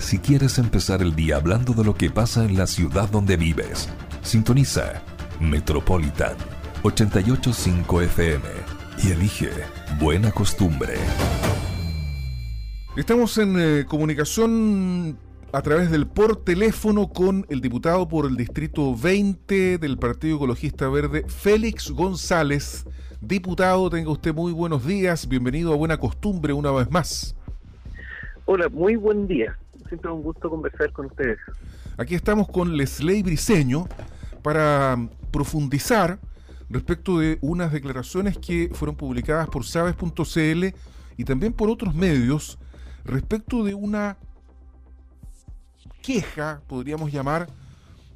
si quieres empezar el día hablando de lo que pasa en la ciudad donde vives. Sintoniza Metropolitan 885 FM y elige Buena Costumbre. Estamos en eh, comunicación a través del por teléfono con el diputado por el distrito 20 del Partido Ecologista Verde, Félix González. Diputado, tenga usted muy buenos días, bienvenido a Buena Costumbre una vez más. Hola, muy buen día. Siempre un gusto conversar con ustedes. Aquí estamos con Lesley Briseño para profundizar respecto de unas declaraciones que fueron publicadas por sabes.cl y también por otros medios respecto de una queja, podríamos llamar,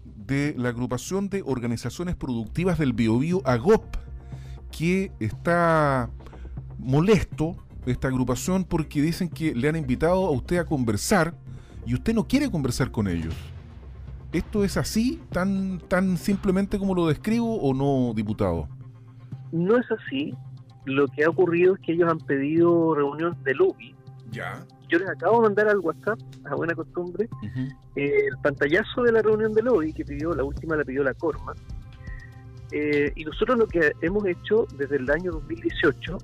de la agrupación de organizaciones productivas del Biobío AGOP, que está molesto, esta agrupación, porque dicen que le han invitado a usted a conversar y usted no quiere conversar con ellos. ¿Esto es así, tan, tan simplemente como lo describo o no, diputado? No es así. Lo que ha ocurrido es que ellos han pedido reunión de lobby. Ya yo les acabo de mandar al WhatsApp, a buena costumbre, eh, el pantallazo de la reunión de hoy que pidió, la última la pidió la Corma. Eh, y nosotros lo que hemos hecho desde el año 2018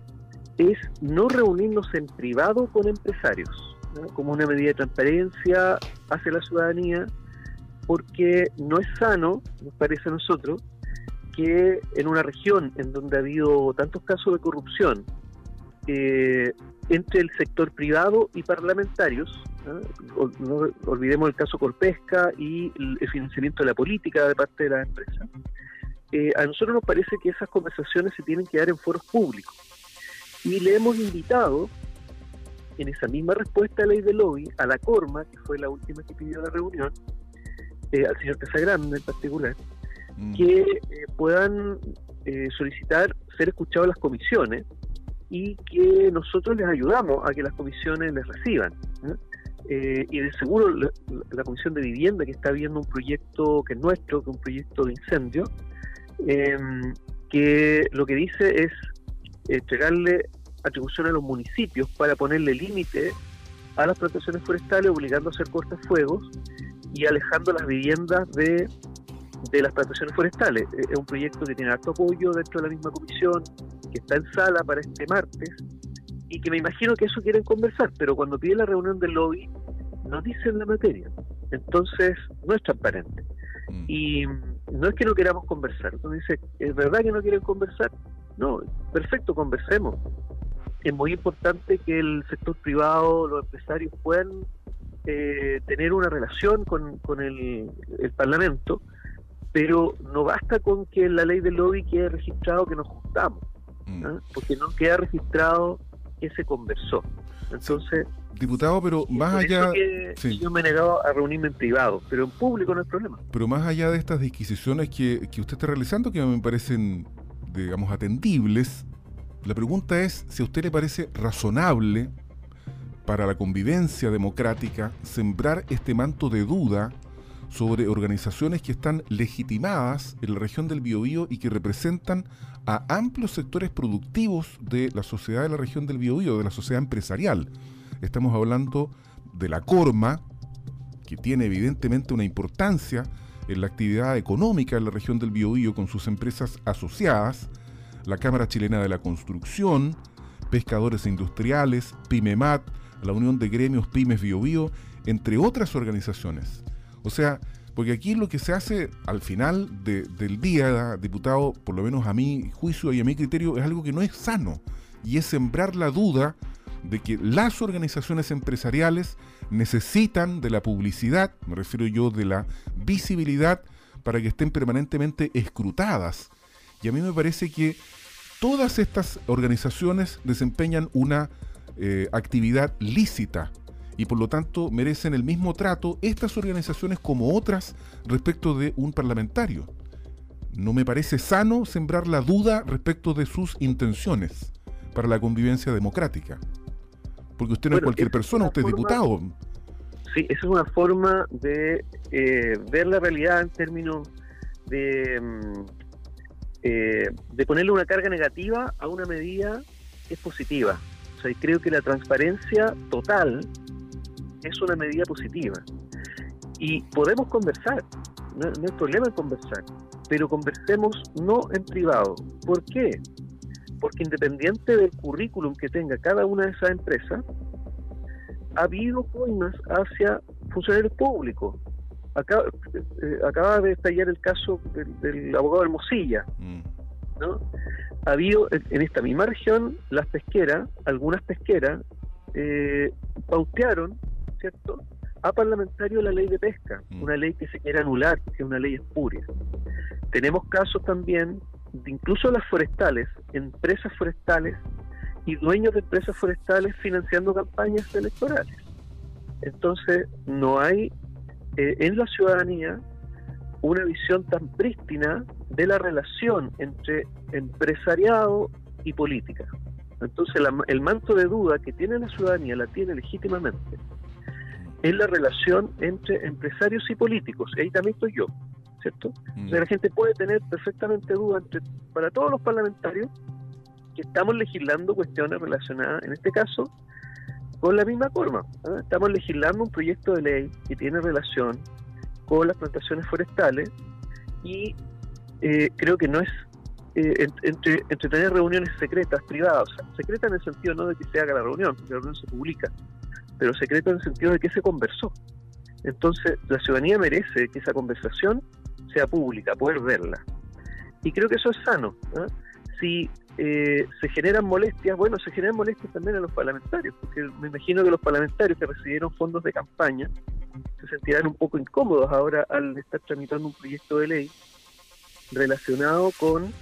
es no reunirnos en privado con empresarios, como una medida de transparencia hacia la ciudadanía, porque no es sano, nos parece a nosotros, que en una región en donde ha habido tantos casos de corrupción, eh, entre el sector privado y parlamentarios. ¿no? olvidemos el caso Corpesca y el financiamiento de la política de parte de las empresas. Eh, a nosotros nos parece que esas conversaciones se tienen que dar en foros públicos. Y le hemos invitado, en esa misma respuesta a la ley de lobby, a la Corma, que fue la última que pidió la reunión, eh, al señor Casagrande en particular, mm. que eh, puedan solicitar ser escuchados las comisiones y que nosotros les ayudamos a que las comisiones les reciban. Eh, y de seguro la, Comisión de Vivienda, que está viendo un proyecto que es nuestro, que es un proyecto de incendio, em, que lo que dice es entregarle atribución a los municipios para ponerle límite a las plantaciones forestales, obligando a hacer cortafuegos y alejando las viviendas de, de las plantaciones forestales. Es un proyecto que tiene alto apoyo dentro de la misma comisión, que está en sala para este martes y que me imagino que eso quieren conversar, pero cuando pide la reunión del lobby no dicen la materia. Entonces no es transparente. Mm. Y no es que no queramos conversar. Entonces dice, ¿es verdad que no quieren conversar? No, perfecto, conversemos. Es muy importante que el sector privado, los empresarios puedan eh, tener una relación con, con el, el Parlamento, pero no basta con que en la ley del lobby quede registrado que nos juntamos. Mm. ¿ah? porque no queda registrado que se conversó. Entonces, diputado, pero más allá, yo me he negado a reunirme en privado, pero en público no hay problema. Pero más allá de estas disquisiciones que, que usted está realizando, que me parecen, digamos, atendibles, la pregunta es si a usted le parece razonable para la convivencia democrática sembrar este manto de duda sobre organizaciones que están legitimadas en la región del Biobío y que representan a amplios sectores productivos de la sociedad de la región del Biobío, de la sociedad empresarial. Estamos hablando de la Corma, que tiene evidentemente una importancia en la actividad económica en la región del Biobío con sus empresas asociadas, la Cámara Chilena de la Construcción, Pescadores Industriales, PYMEMAT, la Unión de Gremios Pymes Biobío, entre otras organizaciones. O sea, porque aquí lo que se hace al final del día, diputado, por lo menos a mi juicio y a mi criterio, es algo que no es sano. Y es sembrar la duda de que las organizaciones empresariales necesitan de la publicidad, me refiero yo de la visibilidad, para que estén permanentemente escrutadas. Y a mí me parece que todas estas organizaciones desempeñan una eh, actividad lícita y por lo tanto merecen el mismo trato estas organizaciones como otras respecto de un parlamentario. No me parece sano sembrar la duda respecto de sus intenciones para la convivencia democrática. Porque usted no es cualquier persona, usted es diputado. Sí, esa es una forma de eh, ver la realidad en términos de, mm, eh, de ponerle una carga negativa a una medida que es positiva. O sea, creo que la transparencia total es una medida positiva. Y podemos conversar, no, hay problema en conversar, pero conversemos no en privado. ¿Por qué? Porque independiente del currículum que tenga cada una de esas empresas, ha habido coimas hacia funcionarios públicos. Acá, eh, acaba de estallar el caso del, abogado Hermosilla. Mm. ¿no? Ha habido en esta misma región, las pesqueras, algunas pesqueras, eh, pautearon, ¿cierto?, a parlamentario la ley de pesca, mm. una ley que se quiere anular, que es una ley espuria. Tenemos casos también de incluso las forestales, empresas forestales y dueños de empresas forestales financiando campañas electorales. Entonces, no hay eh, en la ciudadanía una visión tan prístina de la relación entre empresariado y política. Entonces, el manto de duda que tiene la ciudadanía la tiene legítimamente es la relación entre empresarios y políticos. Y ahí también estoy yo, ¿cierto? Mm. la gente puede tener perfectamente dudas entre, para todos los parlamentarios que estamos legislando cuestiones relacionadas, en este caso, con la misma forma. Estamos legislando un proyecto de ley que tiene relación con las plantaciones forestales y eh, creo que no es eh, entre, tener reuniones secretas, privadas, secretas en el sentido no de que se haga la reunión, porque la reunión se publica, pero secreto en el sentido de que se conversó. Entonces, la ciudadanía merece que esa conversación sea pública, poder verla. Y creo que eso es sano. Si eh, se generan molestias, bueno, se generan molestias también a los parlamentarios, porque me imagino que los parlamentarios que recibieron fondos de campaña se sentirán un poco incómodos ahora al estar tramitando un proyecto de ley relacionado con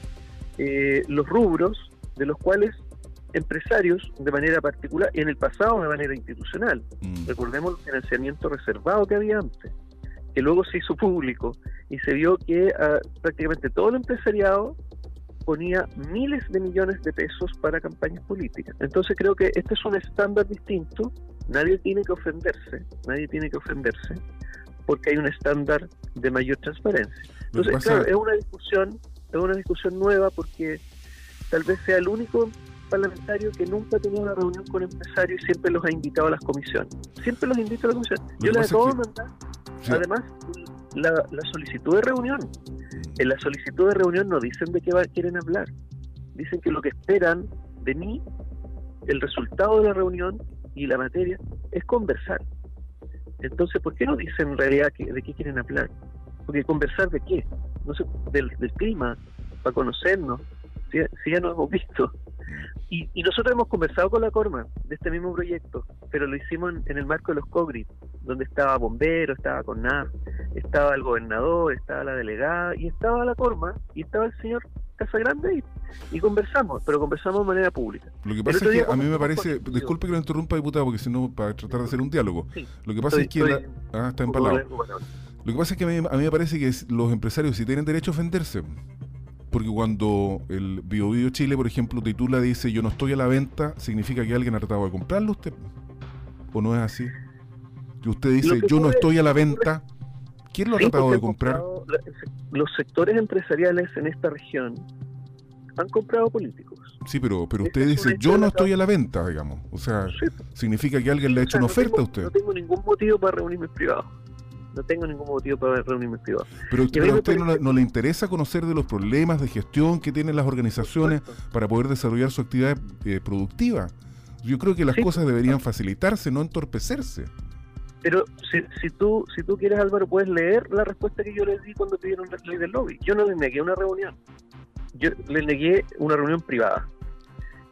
eh, los rubros de los cuales empresarios de manera particular y en el pasado de manera institucional. Mm. Recordemos el financiamiento reservado que había antes, que luego se hizo público y se vio que ah, prácticamente todo el empresariado ponía miles de millones de pesos para campañas políticas. Entonces creo que este es un estándar distinto, nadie tiene que ofenderse, nadie tiene que ofenderse, porque hay un estándar de mayor transparencia. Entonces, claro, es una discusión es una discusión nueva porque tal vez sea el único parlamentario que nunca ha tenido una reunión con empresarios y siempre los ha invitado a las comisiones. Siempre los invito a la comisión. Yo les acabo de mandar, además, la, solicitud de reunión. En la solicitud de reunión no dicen de qué quieren hablar. Dicen que lo que esperan de mí, el resultado de la reunión y la materia, es conversar. Entonces, ¿por qué no dicen en realidad de qué quieren hablar? Porque conversar de qué? No sé, del, clima, para conocernos, si, ya nos hemos visto. Y, nosotros hemos conversado con la Corma de este mismo proyecto, pero lo hicimos en, el marco de los COGRID, donde estaba Bombero, estaba CONAF, estaba el gobernador, estaba la delegada, y estaba la Corma, y estaba el señor Casagrande, y, y conversamos, pero conversamos de manera pública. Lo que pasa es que a mí me parece, disculpe que lo interrumpa, diputado, porque si no, para tratar de hacer un diálogo, lo que pasa es que... ah, está empalado. Lo que pasa es que a mí, a mí me parece que los empresarios sí tienen derecho a ofenderse. Porque cuando el Bio, Chile, por ejemplo, titula dice yo no estoy a la venta, significa que alguien ha tratado de comprarlo usted. ¿O no es así? Que usted dice yo no estoy a la venta, ¿quién lo ha tratado de comprar? los sectores empresariales en esta región han comprado políticos. Sí, pero, pero usted dice, yo no estoy a la venta, digamos. O sea, significa que alguien le ha hecho una oferta a usted. No tengo ningún motivo para reunirme en privado no tengo ningún motivo para reunirme privado. Pero, a usted no, le interesa conocer de los problemas de gestión que tienen las organizaciones para poder desarrollar su actividad eh, productiva. Yo creo que las cosas deberían facilitarse, no entorpecerse. Pero si, si, tú si tú quieres, Álvaro, puedes leer la respuesta que yo les di cuando pidieron la ley del lobby. Yo no les negué una reunión. Yo les negué una reunión privada.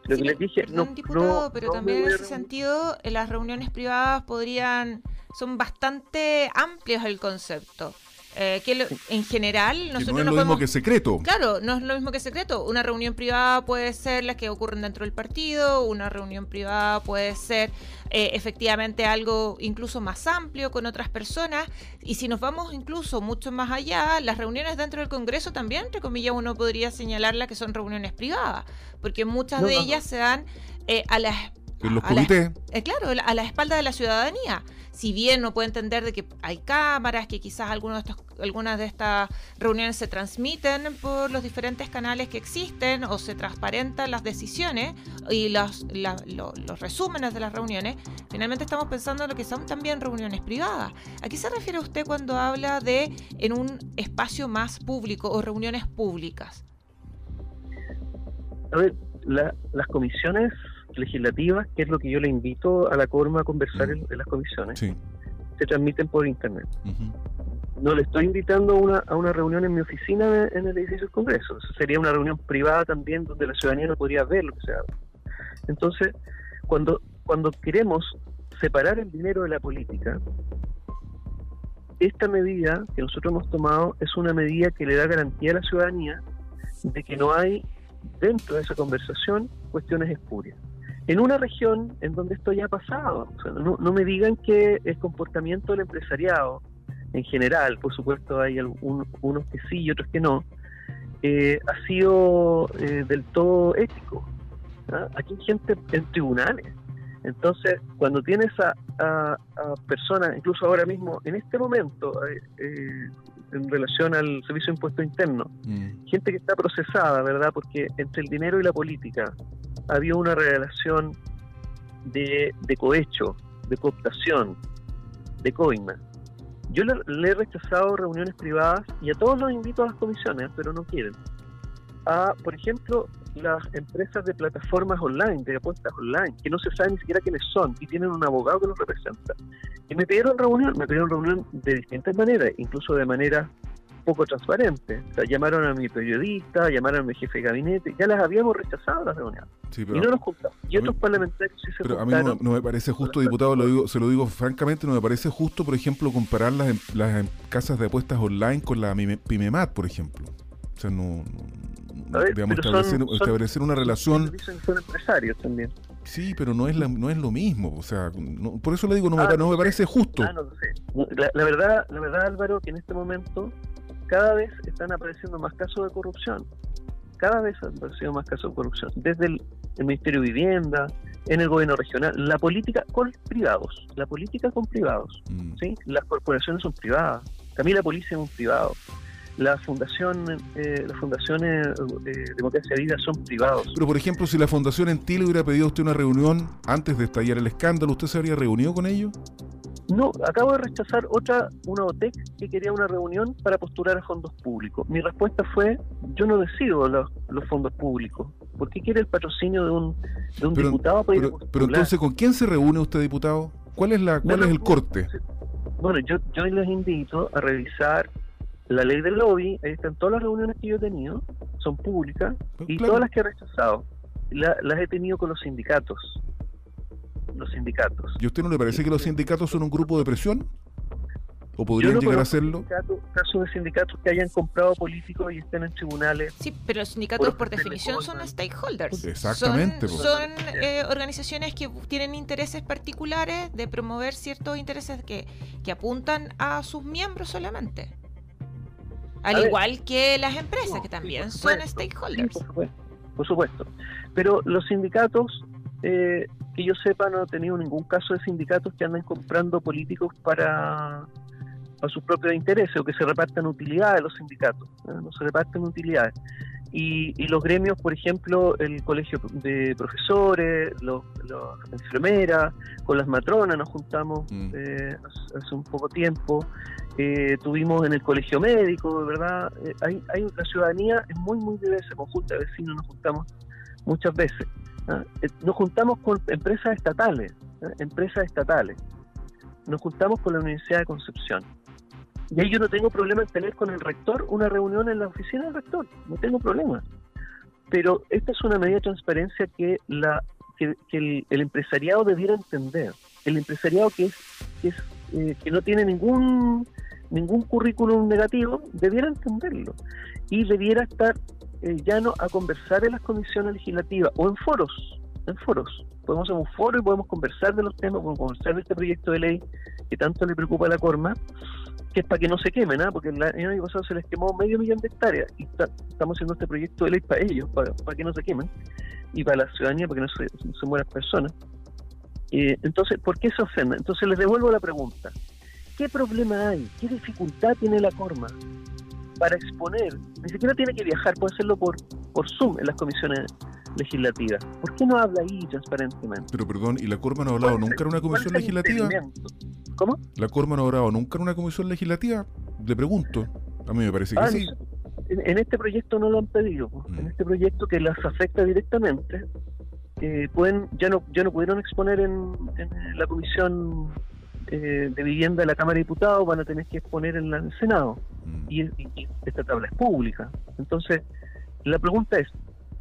Lo que les dije, no, diputado, pero también en ese sentido, las reuniones privadas podrían son bastante amplios el concepto. Eh, que en general nosotros no es lo mismo que secreto. Claro, no es lo mismo que secreto. Una reunión privada puede ser la que ocurren dentro del partido, una reunión privada puede ser eh, efectivamente algo incluso más amplio con otras personas. Y si nos vamos incluso mucho más allá, las reuniones dentro del Congreso también, entre comillas, uno podría señalarla que son reuniones privadas, porque muchas de ellas se dan eh, a las En los comités. Eh, claro, a la espalda de la ciudadanía. Si bien no puede entender de que hay cámaras, que quizás algunos de estos, algunas de estas reuniones se transmiten por los diferentes canales que existen o se transparentan las decisiones y los, los resúmenes de las reuniones, finalmente estamos pensando en lo que son también reuniones privadas. ¿A qué se refiere usted cuando habla de en un espacio más público o reuniones públicas? A ver, las comisiones legislativas, que es lo que yo le invito a la Corma a conversar mm. en, las comisiones, se transmiten por Internet. No le estoy invitando a una, a una reunión en mi oficina en el edificio del Congreso. Sería una reunión privada también donde la ciudadanía no podría ver lo que se habla. Entonces, cuando, cuando queremos separar el dinero de la política, esta medida que nosotros hemos tomado es una medida que le da garantía a la ciudadanía de que no hay dentro de esa conversación cuestiones espurias. En una región en donde esto ya ha pasado, no, me digan que el comportamiento del empresariado en general, por supuesto hay unos que sí y otros que no, eh, ha sido eh, del todo ético. ¿ah? Aquí hay gente en tribunales. Entonces, cuando tienes a, a, personas, incluso ahora mismo, en este momento, eh, en relación al Servicio de Impuesto Interno. Mm. Gente que está procesada, ¿verdad? Porque entre el dinero y la política había una relación de, cohecho, de cooptación, de coima. Yo le, he rechazado reuniones privadas y a todos los invito a las comisiones, pero no quieren. A, por ejemplo, las empresas de plataformas online, de apuestas online, que no se sabe ni siquiera quiénes son y tienen un abogado que los representa. Y me pidieron reunión, me pidieron reunión de distintas maneras, incluso de manera poco transparente. O sea, llamaron a mi periodista, llamaron a mi jefe de gabinete, ya las habíamos rechazado las reuniones. y no nos juntamos. Y otros parlamentarios sí se Pero a mí no, me parece justo, diputado, lo digo, se lo digo francamente, no me parece justo, por ejemplo, comparar las, las casas de apuestas online con la PIMEMAT, por ejemplo. O sea, no, digamos, establecer, una relación. Son empresarios también. Sí, pero no es no es lo mismo, o sea, por eso le digo, no, me, ah, no me parece justo. Ah, la, verdad, la verdad, Álvaro, que en este momento cada vez están apareciendo más casos de corrupción. Cada vez han aparecido más casos de corrupción. Desde el, Ministerio de Vivienda, en el gobierno regional, la política con privados, la política con privados, mm. ¿sí? Las corporaciones son privadas, también la policía es un privado la fundación, eh, las fundaciones de eh, Democracia Vida son privados. Pero, por ejemplo, si la fundación en hubiera pedido a usted una reunión antes de estallar el escándalo, ¿usted se habría reunido con ellos? No, acabo de rechazar otra, una OTEC que quería una reunión para postular a fondos públicos. Mi respuesta fue, yo no decido los, fondos públicos. ¿Por qué quiere el patrocinio de un, de un diputado para pero, pero, entonces, ¿con quién se reúne usted, diputado? ¿Cuál es, la, cuál es el corte? Bueno, yo, yo les invito a revisar la ley del lobby, ahí están todas las reuniones que yo he tenido, son públicas, y todas las que he rechazado, las he tenido con los sindicatos. Los sindicatos. ¿Y a usted no le parece que los sindicatos son un grupo de presión? ¿O podrían llegar a hacerlo? Casos de sindicatos que hayan comprado políticos y estén en tribunales. Sí, pero los sindicatos por, definición son stakeholders. Exactamente. Son, eh, organizaciones que tienen intereses particulares de promover ciertos intereses que, que apuntan a sus miembros solamente. Al igual que las empresas, que también son stakeholders. por, supuesto, Pero los sindicatos, eh, que yo sepa, no he tenido ningún caso de sindicatos que anden comprando políticos para, para sus propios intereses o que se repartan utilidades los sindicatos. No se reparten utilidades. Y, los gremios, por ejemplo, el colegio de profesores, los, enfermeras, con las matronas nos juntamos mm. eh, hace, un poco tiempo, eh, tuvimos en el colegio médico, ¿verdad? Eh, hay, hay, la ciudadanía es muy, muy diversa, conjunta de vecinos nos juntamos muchas veces. ¿Ah? Nos juntamos con empresas estatales, ¿ah? empresas estatales. Nos juntamos con la Universidad de Concepción y ahí yo no tengo problema en tener con el rector una reunión en la oficina del rector, no tengo problema. Pero esta es una medida de transparencia que, la, que, el, empresariado debiera entender. El empresariado que, es, que, es, eh, que no tiene ningún, ningún currículum negativo, debiera entenderlo. Y debiera estar eh, llano a conversar en las comisiones legislativas o en foros, en foros. Podemos hacer un foro y podemos conversar de los temas, podemos conversar de este proyecto de ley que tanto le preocupa a la Corma que es para que no se quemen, ¿ah? porque el año pasado se les quemó medio millón de hectáreas y estamos haciendo este proyecto de ley para ellos, para, que no se quemen, y para la ciudadanía, para que no se, mueran personas. Eh, entonces, ¿por qué se ofenden? Entonces les devuelvo la pregunta. ¿Qué problema hay? ¿Qué dificultad tiene la Corma para exponer? Ni siquiera tiene que viajar, puede hacerlo por, por Zoom en las comisiones legislativas. ¿Por qué no habla ahí transparentemente? Pero perdón, ¿y la Corma no ha hablado nunca en una comisión legislativa? ¿Cómo? ¿La Corma no ha hablado nunca en una comisión legislativa? Le pregunto. A mí me parece que ah, sí. En, este proyecto no lo han pedido. En mm. este proyecto que las afecta directamente, eh, pueden ya no ya no pudieron exponer en, la comisión eh, de vivienda de la Cámara de Diputados, van a tener que exponer en, el Senado. Mm. Y, esta tabla es pública. Entonces, la pregunta es,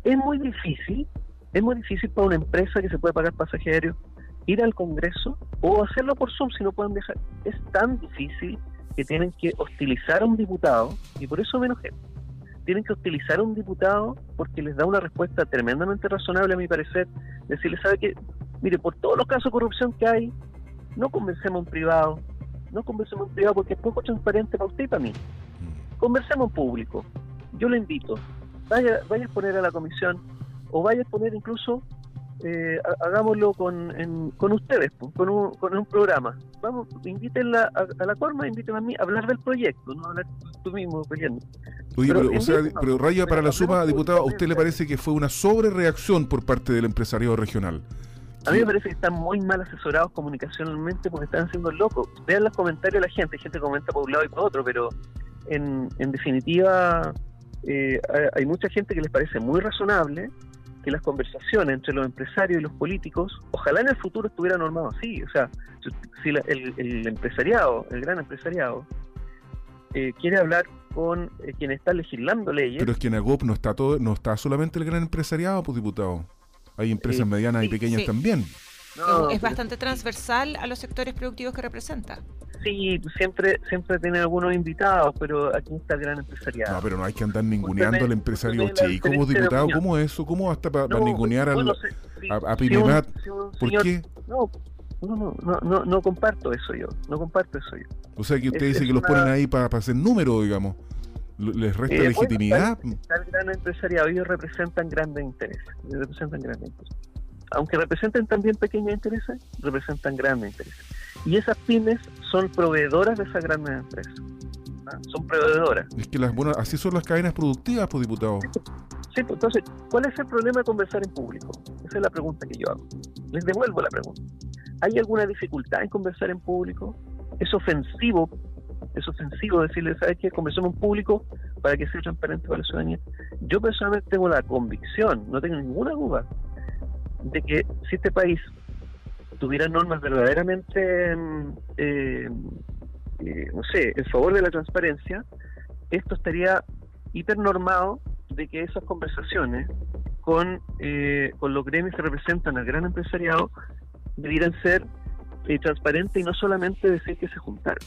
¿es muy difícil? ¿Es muy difícil para una empresa que se puede pagar pasajeros ir al Congreso o hacerlo por Zoom si no pueden viajar? Es tan difícil que tienen que hostilizar a un diputado, y por eso me enojé, tienen que hostilizar a un diputado porque les da una respuesta tremendamente razonable, a mi parecer, decirle, ¿sabe qué? Mire, por todos los casos de corrupción que hay, no conversemos en privado, no conversemos en privado porque es poco transparente para usted y para mí. Conversemos en público. Yo le invito, vaya, vaya a poner a la comisión o vaya a poner incluso eh, hagámoslo con, con ustedes, con un, con un programa. Vamos, invítenla a, la forma, invítenla a mí a hablar del proyecto, no hablar tú mismo peleando. Oye, pero, o sea, pero Raya, para la suma, diputado, ¿a usted le parece que fue una sobrereacción por parte del empresariado regional? A mí me parece que están muy mal asesorados comunicacionalmente porque están haciendo locos. Vean los comentarios de la gente, hay gente que comenta por un lado y por otro, pero en, en definitiva eh, hay mucha gente que les parece muy razonable que las conversaciones entre los empresarios y los políticos, ojalá en el futuro estuviera normado así. O sea, si el, empresariado, el gran empresariado, eh, quiere hablar con eh, quien está legislando leyes. Pero es que en AGOP no está todo, no está solamente el gran empresariado, pues diputado. Hay empresas medianas y pequeñas también. es bastante transversal a los sectores productivos que representa. Sí, siempre siempre tiene algunos invitados, pero aquí está el gran empresariado. No, pero no hay que andar ninguneando al empresario chico, como diputado. ¿Cómo es eso? ¿Cómo hasta para ningunear al, a, a ¿Por qué? No, no, no, no, no, comparto eso yo. No comparto eso yo. O sea, que usted dice que los ponen ahí para, para hacer número, digamos. ¿Les resta eh, legitimidad? Está el gran empresariado, ellos representan grandes intereses. Representan grandes intereses. Aunque representen también pequeños intereses, representan grandes intereses. Y esas pymes son proveedoras de esas grandes empresas. Son proveedoras. Es que las, bueno, así son las cadenas productivas, pues, diputado. Sí, pues, entonces, ¿cuál es el problema de conversar en público? Esa es la pregunta que yo hago. Les devuelvo la pregunta. ¿Hay alguna dificultad en conversar en público? ¿Es ofensivo? ¿Es ofensivo decirle, ¿sabes qué? Conversemos en público para que sea transparente para la ciudadanía. Yo personalmente tengo la convicción, no tengo ninguna duda, de que si este país tuviera normas verdaderamente, mm, eh, eh, no sé, en favor de la transparencia, esto estaría hipernormado de que esas conversaciones con, eh, con los gremios que representan al gran empresariado debieran ser transparentes y no solamente decir que se juntaron,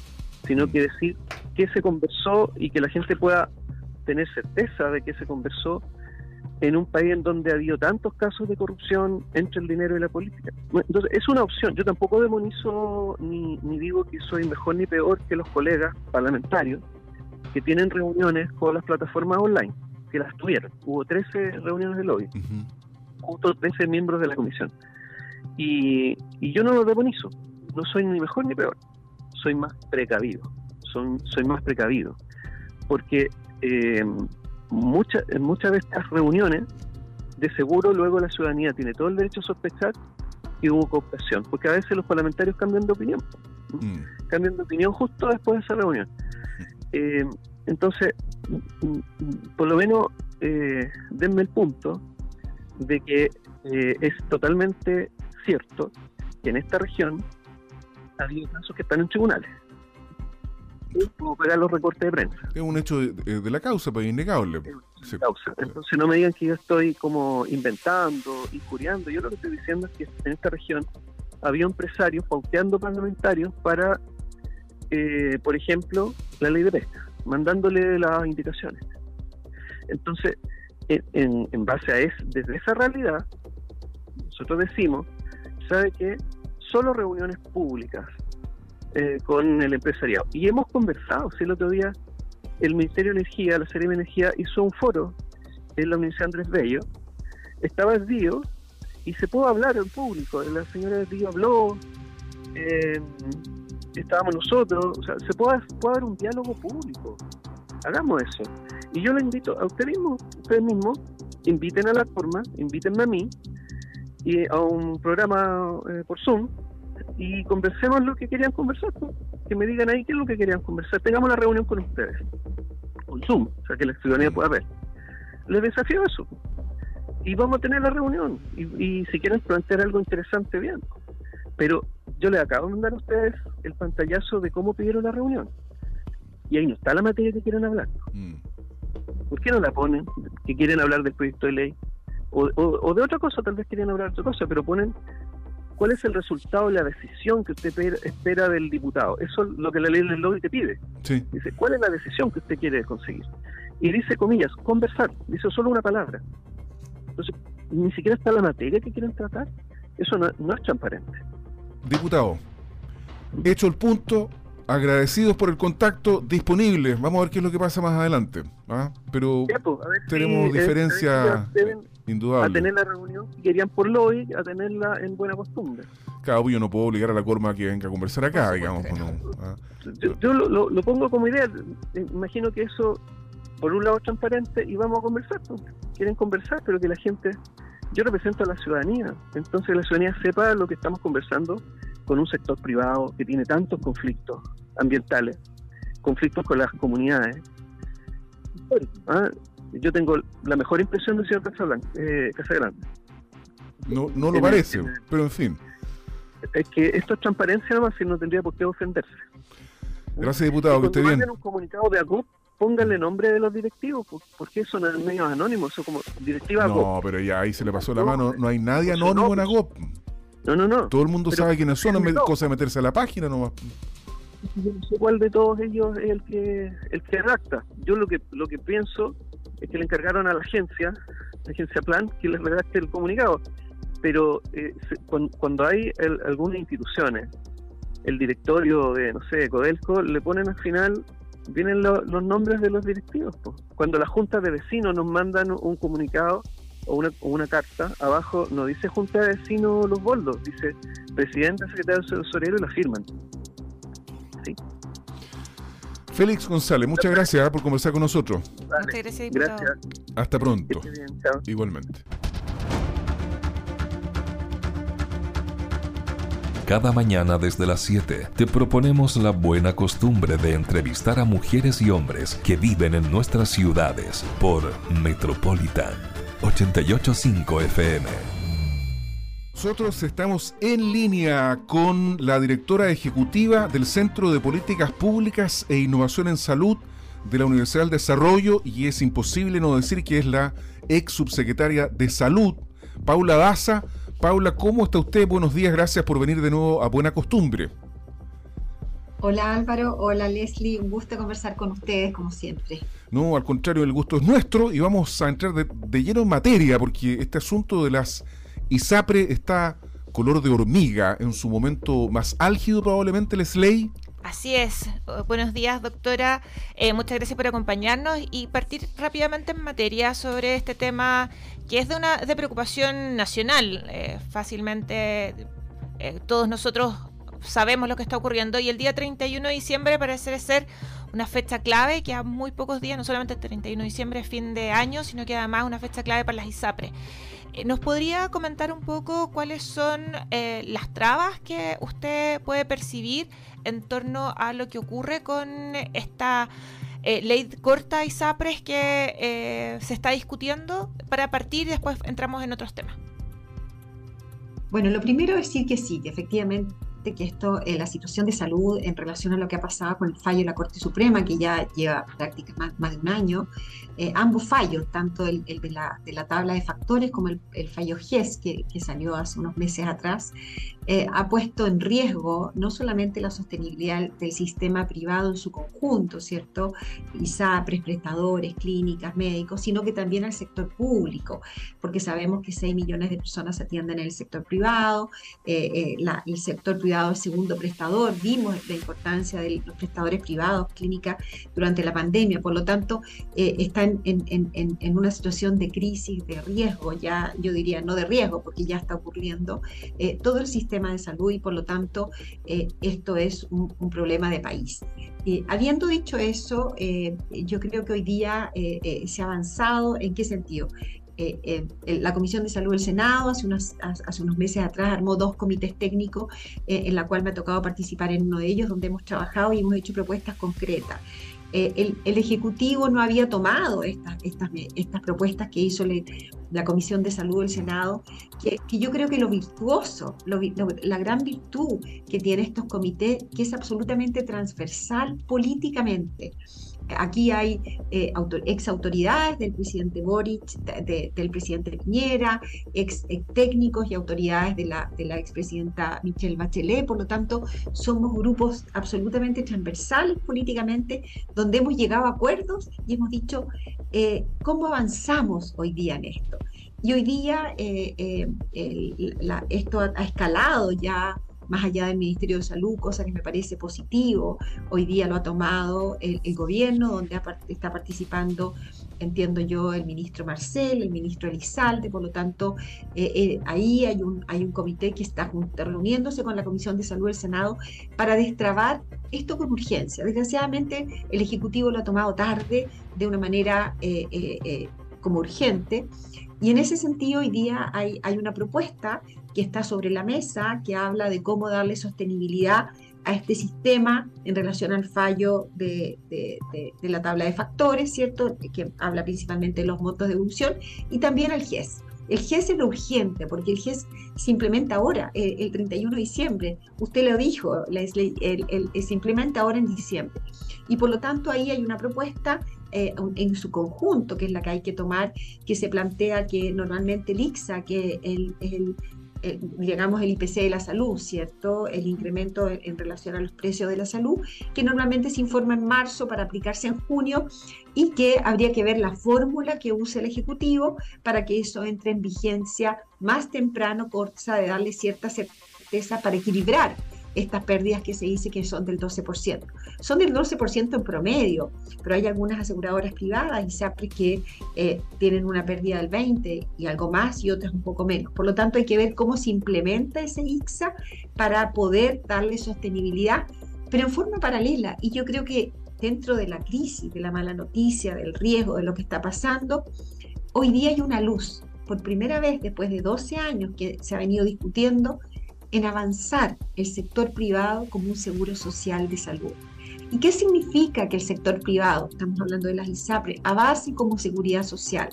sino que decir que se conversó y que la gente pueda tener certeza de que se conversó en un país en donde ha habido tantos casos de corrupción entre el dinero y la política. Entonces, es una opción. Yo tampoco demonizo ni, ni digo que soy mejor ni peor que los colegas parlamentarios que tienen reuniones con las plataformas online, que las tuvieron. Hubo 13 reuniones de lobby, justo 13 miembros de la comisión. Y, y yo no lo demonizo. No soy ni mejor ni peor. Soy más precavido. Son, soy más precavido. Porque eh, muchas en muchas de estas reuniones, de seguro luego la ciudadanía tiene todo el derecho a sospechar que hubo cooptación, porque a veces los parlamentarios cambian de opinión, mm. cambian de opinión justo después de esa reunión. Eh, entonces, por lo menos, eh, denme el punto de que eh, es totalmente cierto que en esta región ha habido casos que están en tribunales como pegar los recortes de prensa. Es un hecho de, la causa, pues innegable. Entonces no me digan que yo estoy como inventando, injuriando. Yo lo que estoy diciendo es que en esta región había empresarios pauteando parlamentarios para, eh, por ejemplo, la ley de pesca, mandándole las indicaciones. Entonces, en, en base a eso, desde esa realidad, nosotros decimos, ¿sabe qué? Solo reuniones públicas eh, con el empresariado. Y hemos conversado, si el otro día el Ministerio de Energía, la Serie de Energía, hizo un foro en la Universidad Andrés Bello, estaba el y se puede hablar en público. La señora Díaz habló, eh, estábamos nosotros, o sea, se puede, puede haber un diálogo público. Hagamos eso. Y yo le invito a ustedes mismos, ustedes mismos, inviten a la forma, invítenme a mí y a un programa eh, por Zoom y conversemos lo que querían conversar. pues. Que me digan ahí qué es lo que querían conversar. Tengamos la reunión con ustedes, con Zoom, o sea, que la ciudadanía pueda ver. Les desafío eso. Y vamos a tener la reunión. Y, y si quieren plantear algo interesante, bien. Pero yo les acabo de mandar a ustedes el pantallazo de cómo pidieron la reunión. Y ahí no está la materia que quieren hablar. Mm. ¿Por qué no la ponen? Que quieren hablar del proyecto de ley. O, o- o de otra cosa, tal vez querían hablar de otra cosa, pero ponen cuál es el resultado de la decisión que usted pe- espera del diputado. Eso es lo que la ley del lobby te pide. Sí. Dice, ¿cuál es la decisión que usted quiere conseguir? Y dice, comillas, conversar. Dice solo una palabra. Entonces, ni siquiera está la materia que quieren tratar. Eso no, no es transparente. Diputado, hecho el punto, agradecidos por el contacto, disponibles. Vamos a ver qué es lo que pasa más adelante. ¿ah? Pero Ya, pues, si, tenemos eh, diferencias a tener la reunión, si querían por lobby, a tenerla en buena costumbre. Cada uno no puedo obligar a la Corma a que venga a conversar acá, digamos. ¿no? Ah. Yo, yo lo, lo- lo pongo como idea. Eh, Imagino que eso, por un lado, es transparente y vamos a conversar. pues. Quieren conversar, pero que la gente. Yo represento a la ciudadanía, entonces la ciudadanía sepa lo que estamos conversando con un sector privado que tiene tantos conflictos ambientales, conflictos con las comunidades. Ah, Yo tengo la mejor impresión del señor Casablan- eh, Casagrande. No, no lo parece, pero en fin. Es que esto es transparencia nomás y no tendría por qué ofenderse. Gracias, diputado, que Y esté cuando bien. un comunicado de ACOP, pónganle nombre de los directivos, por- porque son medios anónimos, son como directiva ACOP. No, pero ya ahí se le pasó la mano. No hay nadie Pues anónimo en no, AGOP. No, no, no. Todo el mundo Pero- sabe quiénes son, es no. cosa de meterse a la página nomás. Yo no sé cuál de todos ellos es el que el que redacta. Yo lo que lo que pienso es que le encargaron a la agencia, la agencia Plan, que les redacte el comunicado. Pero eh, se- cuan- cuando, hay el- algunas instituciones, el directorio de, no sé, Codelco, le ponen al final, vienen lo- los nombres de los directivos. Cuando las juntas de vecinos nos mandan un comunicado o una, o una carta, abajo no dice junta de vecinos los boldos, dice presidente, secretario tesorero y la firman. Félix González, muchas gracias ah, por conversar con nosotros. Vale. Muchas gracias, diputado. Gracias. Hasta pronto. bien. Igualmente. Cada mañana desde las 7 te proponemos la buena costumbre de entrevistar a mujeres y hombres que viven en nuestras ciudades por Metropolitan 885 FM. Nosotros estamos en línea con la directora ejecutiva del Centro de Políticas Públicas e Innovación en Salud de la Universidad del Desarrollo y es imposible no decir que es la ex subsecretaria de Salud, Paula Daza. Paula, ¿cómo está usted? Buenos días, gracias por venir de nuevo a Buena Costumbre. Hola Álvaro, hola Leslie, un gusto conversar con ustedes como siempre. No, al contrario, el gusto es nuestro y vamos a entrar de, de lleno en materia porque este asunto de las ISAPRE está color de hormiga en su momento más álgido probablemente, Leslie. Así es. Eh, Buenos días, doctora. Eh, muchas gracias por acompañarnos y partir rápidamente en materia sobre este tema que es de una de preocupación nacional. Eh, fácilmente eh, todos nosotros sabemos lo que está ocurriendo y el día 31 de diciembre parece ser una fecha clave que a muy pocos días, no solamente el 31 de diciembre es fin de año, sino que además una fecha clave para las ISAPRE. Eh, ¿Nos podría comentar un poco cuáles son eh, las trabas que usted puede percibir en torno a lo que ocurre con esta eh, ley corta ISAPRES que eh, se está discutiendo para partir y después entramos en otros temas? Bueno, lo primero es decir que sí, que efectivamente que esto, eh, la situación de salud en relación a lo que ha pasado con el fallo de la Corte Suprema, que ya lleva prácticamente más, más de un año, eh, ambos fallos, tanto el, el de, la, de, la, tabla de factores como el, el fallo GES, que, que, salió hace unos meses atrás, eh, ha puesto en riesgo no solamente la sostenibilidad del sistema privado en su conjunto, ¿cierto? ISAPRES, prestadores, clínicas, médicos, sino que también al sector público, porque sabemos que 6 millones de personas atienden en el sector privado, eh, la, el sector privado segundo prestador, vimos la importancia de los prestadores privados, clínicas, durante la pandemia, por lo tanto, eh, están en, una situación de crisis, de riesgo, ya yo diría no de riesgo, porque ya está ocurriendo eh, todo el sistema de salud y por lo tanto esto es un, problema de país. habiendo dicho eso, yo creo que hoy día se ha avanzado, ¿en qué sentido? Eh, eh, la Comisión de Salud del Senado hace, hace unos meses atrás armó dos comités técnicos eh, en la cual me ha tocado participar en uno de ellos, donde hemos trabajado y hemos hecho propuestas concretas. El, Ejecutivo no había tomado estas, estas, estas propuestas que hizo la Comisión de Salud del Senado, que, yo creo que lo virtuoso, la gran virtud que tiene estos comités, que es absolutamente transversal políticamente. Aquí hay eh, ex autoridades del presidente Boric, del presidente Piñera, ex, técnicos y autoridades de la, de la expresidenta Michelle Bachelet, por lo tanto, somos grupos absolutamente transversales políticamente, donde hemos llegado a acuerdos y hemos dicho eh, cómo avanzamos hoy día en esto. Y hoy día eh, esto ha escalado ya más allá del Ministerio de Salud, cosa que me parece positivo. Hoy día lo ha tomado el, gobierno, donde está participando, entiendo yo, el ministro Marcel, el ministro Elizalde, por lo tanto, eh, eh, ahí hay un, hay un comité que está reuniéndose con la Comisión de Salud del Senado para destrabar esto con urgencia. Desgraciadamente, el Ejecutivo lo ha tomado tarde, de una manera eh, como urgente. Y en ese sentido, hoy día hay, hay una propuesta que está sobre la mesa, que habla de cómo darle sostenibilidad a este sistema en relación al fallo de, la tabla de factores, ¿cierto? Que habla principalmente de los montos de evolución, y también al GES. El GES es lo urgente, porque el GES se implementa ahora, el, 31 de diciembre. Usted lo dijo, se implementa ahora en diciembre. Y por lo tanto ahí hay una propuesta eh, en su conjunto, que es la que hay que tomar, que se plantea que normalmente el ICSA, que el, el digamos, el IPC de la salud, ¿cierto? El incremento en, relación a los precios de la salud, que normalmente se informa en marzo para aplicarse en junio y que habría que ver la fórmula que use el Ejecutivo para que eso entre en vigencia más temprano, cosa de darle cierta certeza para equilibrar estas pérdidas que se dice que son del 12%. Son del 12% en promedio, pero hay algunas aseguradoras privadas y SAPRES que eh, tienen una pérdida del 20% y algo más y otras un poco menos. Por lo tanto, hay que ver cómo se implementa ese IXA para poder darle sostenibilidad, pero en forma paralela. Y yo creo que dentro de la crisis, de la mala noticia, del riesgo, de lo que está pasando, hoy día hay una luz. Por primera vez, después de 12 años que se ha venido discutiendo, en avanzar el sector privado como un seguro social de salud. ¿Y qué significa que el sector privado, estamos hablando de las ISAPRE, avance como seguridad social?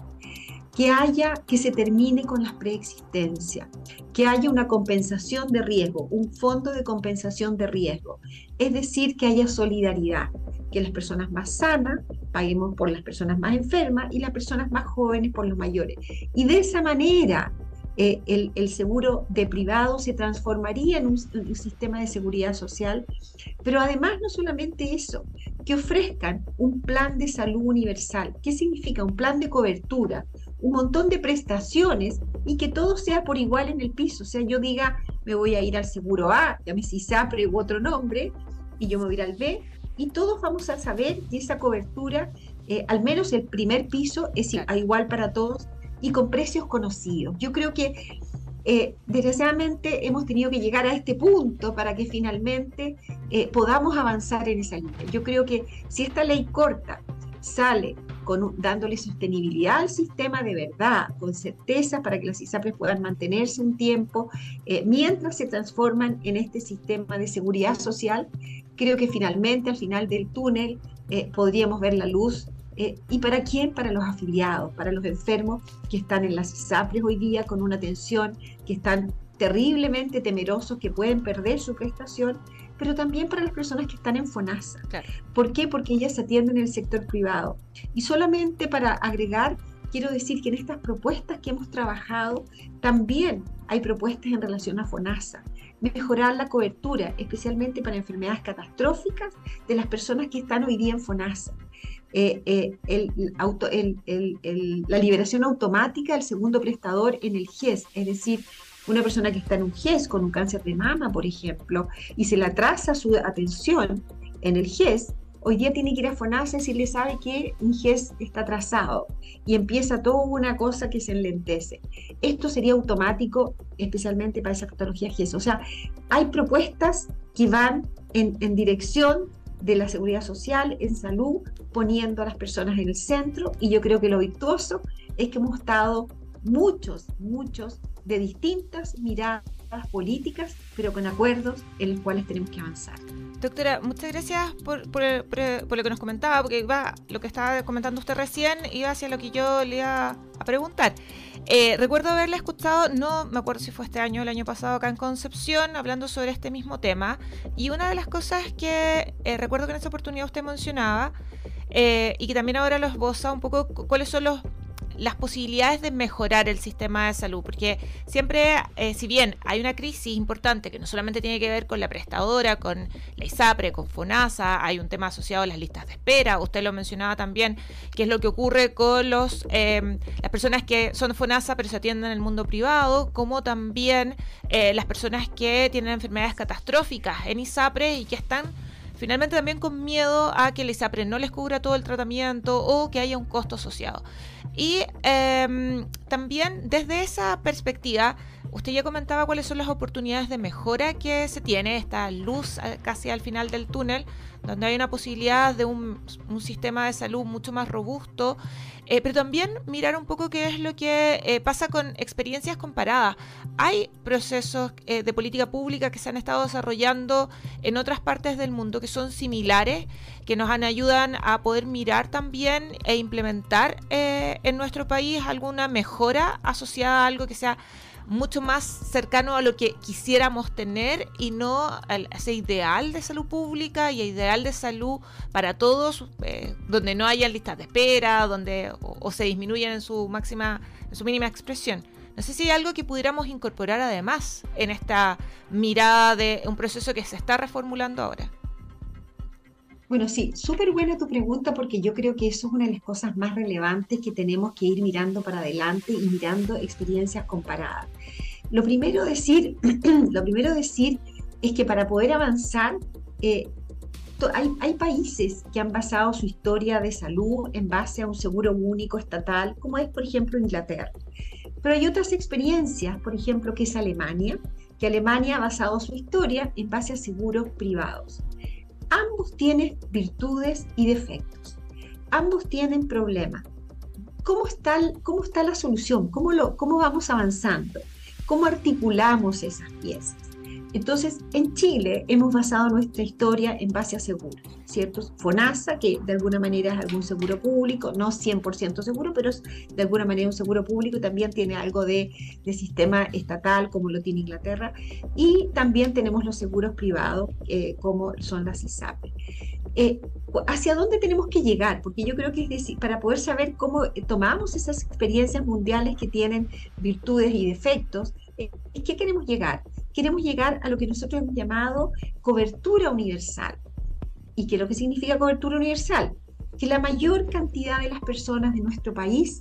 Que haya, que se termine con las preexistencias, que haya una compensación de riesgo, un fondo de compensación de riesgo, es decir, que haya solidaridad, que las personas más sanas paguemos por las personas más enfermas y las personas más jóvenes por los mayores. Y de esa manera eh, el, seguro de privado se transformaría en un, sistema de seguridad social, pero además no solamente eso, que ofrezcan un plan de salud universal. ¿Qué significa? Un plan de cobertura, un montón de prestaciones y que todo sea por igual en el piso. O sea, yo diga, me voy a ir al seguro A, llámese ISAPRE u otro nombre, y yo me voy a ir al B, y todos vamos a saber que esa cobertura, eh, al menos el primer piso, es igual para todos y con precios conocidos. Yo creo que eh, desgraciadamente hemos tenido que llegar a este punto para que finalmente eh, podamos avanzar en esa línea. Yo creo que si esta ley corta sale con, dándole sostenibilidad al sistema de verdad, con certeza para que las ISAPRES puedan mantenerse un tiempo, eh, mientras se transforman en este sistema de seguridad social, creo que finalmente al final del túnel podríamos ver la luz eh, ¿Y para quién? Para los afiliados, para los enfermos que están en las ISAPRES hoy día con una atención, que están terriblemente temerosos, que pueden perder su prestación, pero también para las personas que están en FONASA. ¿Por qué? Porque ellas se atienden en el sector privado. Y solamente para agregar, quiero decir que en estas propuestas que hemos trabajado, también hay propuestas en relación a FONASA mejorar la cobertura, especialmente para enfermedades catastróficas de las personas que están hoy día en FONASA. Eh, eh, el, auto, la liberación automática del segundo prestador en el GES, es decir, Una persona que está en un GES con un cáncer de mama, por ejemplo, y se le atrasa su atención en el GES, hoy día tiene que ir a FONASA y decirle, sabe que un GES está atrasado y empieza toda una cosa que se enlentece. Esto sería automático, especialmente para esa patología GES. O sea, hay propuestas que van en, en dirección de la seguridad social, en salud, poniendo a las personas en el centro. Y yo creo que lo virtuoso es que hemos estado muchos, muchos de distintas miradas políticas, pero con acuerdos en los cuales tenemos que avanzar. Doctora, muchas gracias por, lo que nos comentaba, porque iba, lo que estaba comentando usted recién iba hacia lo que yo le iba a preguntar. Eh, recuerdo haberle escuchado, no me acuerdo si fue este año o el año pasado acá en Concepción, hablando sobre este mismo tema. Y una de las cosas que eh, recuerdo que en esa oportunidad usted mencionaba, eh, y que también ahora lo esboza un poco, cuáles son los las posibilidades de mejorar el sistema de salud, porque siempre, eh, si bien hay una crisis importante que no solamente tiene que ver con la prestadora, con la ISAPRE, con FONASA, hay un tema asociado a las listas de espera, usted lo mencionaba también, que es lo que ocurre con los eh, las personas que son FONASA pero se atienden en el mundo privado, como también eh, las personas que tienen enfermedades catastróficas en ISAPRE y que están finalmente también con miedo a que la ISAPRE no les cubra todo el tratamiento o que haya un costo asociado. Y em, también desde esa perspectiva, usted ya comentaba cuáles son las oportunidades de mejora que se tiene, esta luz eh, casi al final del túnel, donde hay una posibilidad de un, sistema de salud mucho más robusto, eh, pero también mirar un poco qué es lo que eh, pasa con experiencias comparadas. Hay procesos de política pública que se han estado desarrollando en otras partes del mundo que son similares, que nos ayudan a poder mirar también e implementar en nuestro país alguna mejora asociada a algo que sea mucho más cercano a lo que quisiéramos tener y no a ese ideal de salud pública y ideal de salud para todos, eh, donde no haya listas de espera, donde o, se disminuyan en su máxima, en su mínima expresión. No sé si hay algo que pudiéramos incorporar además en esta mirada de un proceso que se está reformulando ahora. Bueno, sí, súper buena tu pregunta porque yo creo que eso es una de las cosas más relevantes que tenemos que ir mirando para adelante y mirando experiencias comparadas. Lo primero decir, lo primero decir es que para poder avanzar, eh, hay, hay, países que han basado su historia de salud en base a un seguro único estatal, como es por ejemplo Inglaterra. Pero hay otras experiencias, por ejemplo, que es Alemania, que Alemania ha basado su historia en base a seguros privados. Ambos tienen virtudes y defectos. Ambos tienen problemas. ¿Cómo está, la solución? ¿Cómo, lo, ¿Cómo vamos avanzando? ¿Cómo articulamos esas piezas? Entonces, en Chile hemos basado nuestra historia en base a seguros, ¿cierto? FONASA, que de alguna manera es algún seguro público, no 100% seguro, pero es de alguna manera un seguro público, también tiene algo de, sistema estatal, como lo tiene Inglaterra, y también tenemos los seguros privados, eh, como son las ISAP. Eh, ¿Hacia dónde tenemos que llegar? Porque yo creo que es decir, para poder saber cómo tomamos esas experiencias mundiales que tienen virtudes y defectos, eh, ¿qué queremos llegar? Queremos llegar a lo que nosotros hemos llamado cobertura universal. ¿Y qué es lo que significa cobertura universal? Que la mayor cantidad de las personas de nuestro país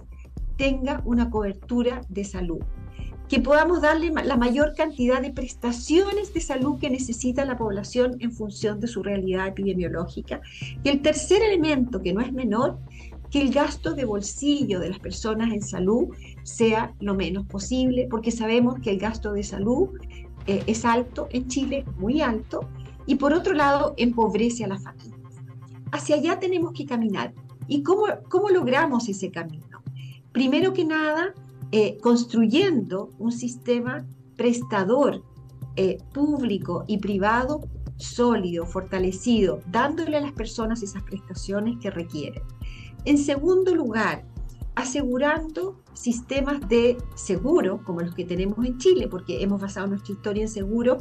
tenga una cobertura de salud. Que podamos darle la mayor cantidad de prestaciones de salud que necesita la población en función de su realidad epidemiológica. Y el tercer elemento, que no es menor, que el gasto de bolsillo de las personas en salud sea lo menos posible, porque sabemos que el gasto de salud eh, es alto en Chile, muy alto, y por otro lado empobrece a las familias. Hacia allá tenemos que caminar. ¿Y cómo, cómo logramos ese camino? Primero que nada, eh, construyendo un sistema prestador eh, público y privado sólido, fortalecido, dándole a las personas esas prestaciones que requieren. En segundo lugar, asegurando sistemas de seguro, como los que tenemos en Chile, porque hemos basado nuestra historia en seguro,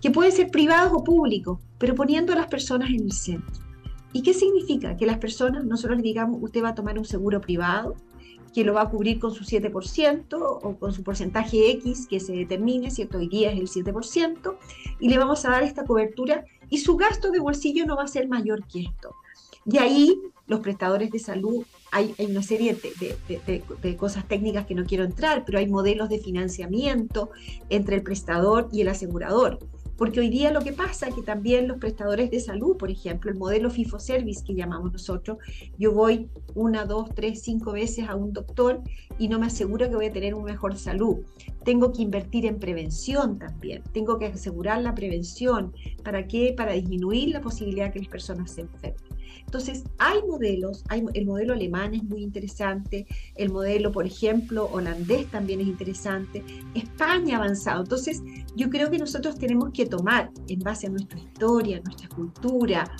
que pueden ser privados o públicos, pero poniendo a las personas en el centro. ¿Y qué significa? Que las personas, nosotros les digamos, usted va a tomar un seguro privado, que lo va a cubrir con su 7% o con su porcentaje X que se determine, ¿cierto? Hoy día es el 7%, y le vamos a dar esta cobertura y su gasto de bolsillo no va a ser mayor que esto. De ahí los prestadores de salud hay, una serie de, cosas técnicas que no quiero entrar, pero hay modelos de financiamiento entre el prestador y el asegurador. Porque hoy día lo que pasa es que también los prestadores de salud, por ejemplo, el modelo FIFO-Service que llamamos nosotros, yo voy una, dos, tres, cinco veces a un doctor y no me aseguro que voy a tener una mejor salud. Tengo que invertir en prevención también, tengo que asegurar la prevención. ¿Para qué? Para disminuir la posibilidad de que las personas se enfermen. Entonces, hay modelos, el modelo alemán es muy interesante, el modelo, por ejemplo, holandés también es interesante, España ha avanzado. Entonces, yo creo que nosotros tenemos que tomar, en base a nuestra historia, nuestra cultura,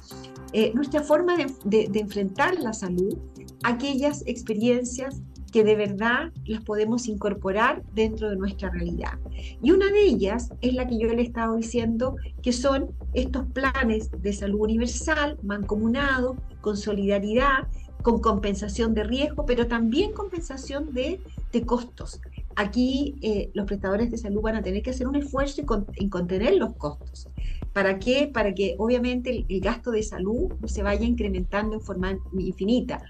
eh, nuestra forma de enfrentar la salud, aquellas experiencias que de verdad las podemos incorporar dentro de nuestra realidad. Y una de ellas es la que yo le he diciendo, que son estos planes de salud universal, mancomunados, con solidaridad, con compensación de riesgo, pero también compensación de, costos. Aquí eh, los prestadores de salud van a tener que hacer un esfuerzo en, contener los costos. ¿Para qué? Para que obviamente el, el gasto de salud se vaya incrementando en forma infinita.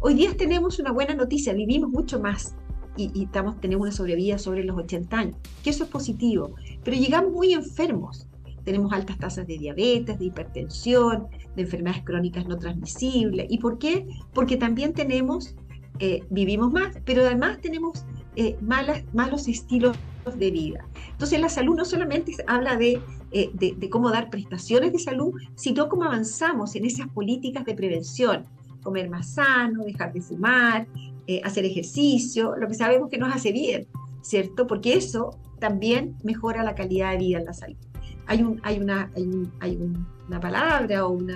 Hoy día tenemos una buena noticia, vivimos mucho más y, estamos, tenemos una sobrevida sobre los 80 años, que eso es positivo, pero llegamos muy enfermos. Tenemos altas tasas de diabetes, de hipertensión, de enfermedades crónicas no transmisibles. ¿Y por qué? Porque también tenemos, eh, vivimos más, pero además tenemos eh, malas, malos estilos de vida. Entonces la salud no solamente habla de, eh, de, de, cómo dar prestaciones de salud, sino cómo avanzamos en esas políticas de prevención, comer más sano, dejar de fumar, eh, hacer ejercicio, lo que sabemos que nos hace bien, ¿cierto? Porque eso también mejora la calidad de vida en la salud. Hay un, hay una, hay una palabra o un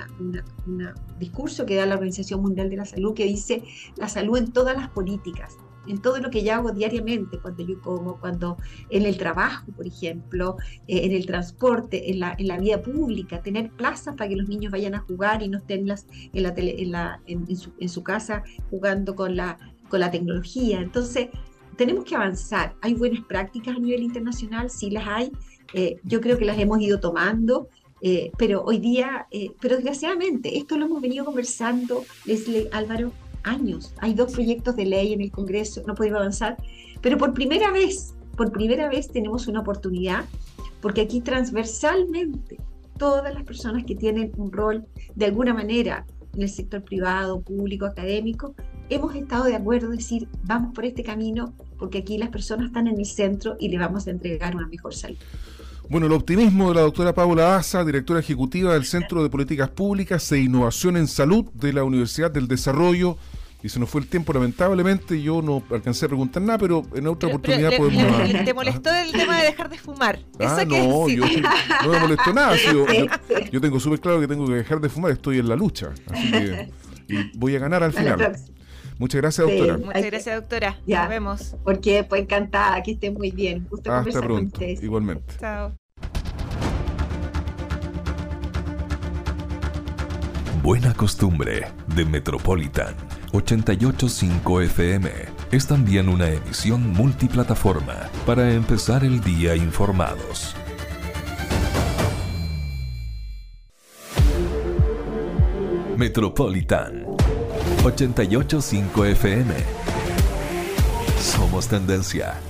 discurso que da la Organización Mundial de la Salud que dice la salud en todas las políticas en todo lo que yo hago diariamente, cuando yo como, cuando en el trabajo, por ejemplo, eh, en el transporte, en la, en la vida pública, tener plazas para que los niños vayan a jugar y no estén las, en, la en, la, en, su, en su casa jugando con la, con la tecnología. Entonces, tenemos que avanzar. Hay buenas prácticas a nivel internacional, sí las hay. Eh, yo creo que las hemos ido tomando. Eh, pero hoy día, pero desgraciadamente, esto lo hemos venido conversando, Leslie Álvaro, años. Hay dos proyectos de ley en el Congreso, no podemos avanzar, pero por primera vez, por primera vez tenemos una oportunidad, porque aquí transversalmente todas las personas que tienen un rol de alguna manera en el sector privado, público, académico, hemos estado de acuerdo en decir, vamos por este camino, porque aquí las personas están en el centro y le vamos a entregar una mejor salud. Bueno, el optimismo de la doctora Paula Asa, directora ejecutiva del Centro de Políticas Públicas e Innovación en Salud de la Universidad del Desarrollo. Y se nos fue el tiempo, lamentablemente. Yo no alcancé a preguntar nada, pero en otra oportunidad podemos. ¿Te molestó el tema de dejar de fumar? Ah, no, yo, no me molestó nada. yo, tengo súper claro que tengo que dejar de fumar, estoy en la lucha. Así que y voy a ganar al final. Muchas gracias, doctora. Muchas gracias, doctora. Ya, Nos vemos. Porque pues encantada, que estén muy bien. Gusto Hasta pronto, igualmente. Chao. Buena Costumbre de Metropolitan 885 FM es también una emisión multiplataforma para empezar el día informados. Metropolitan 885 FM. Somos tendencia.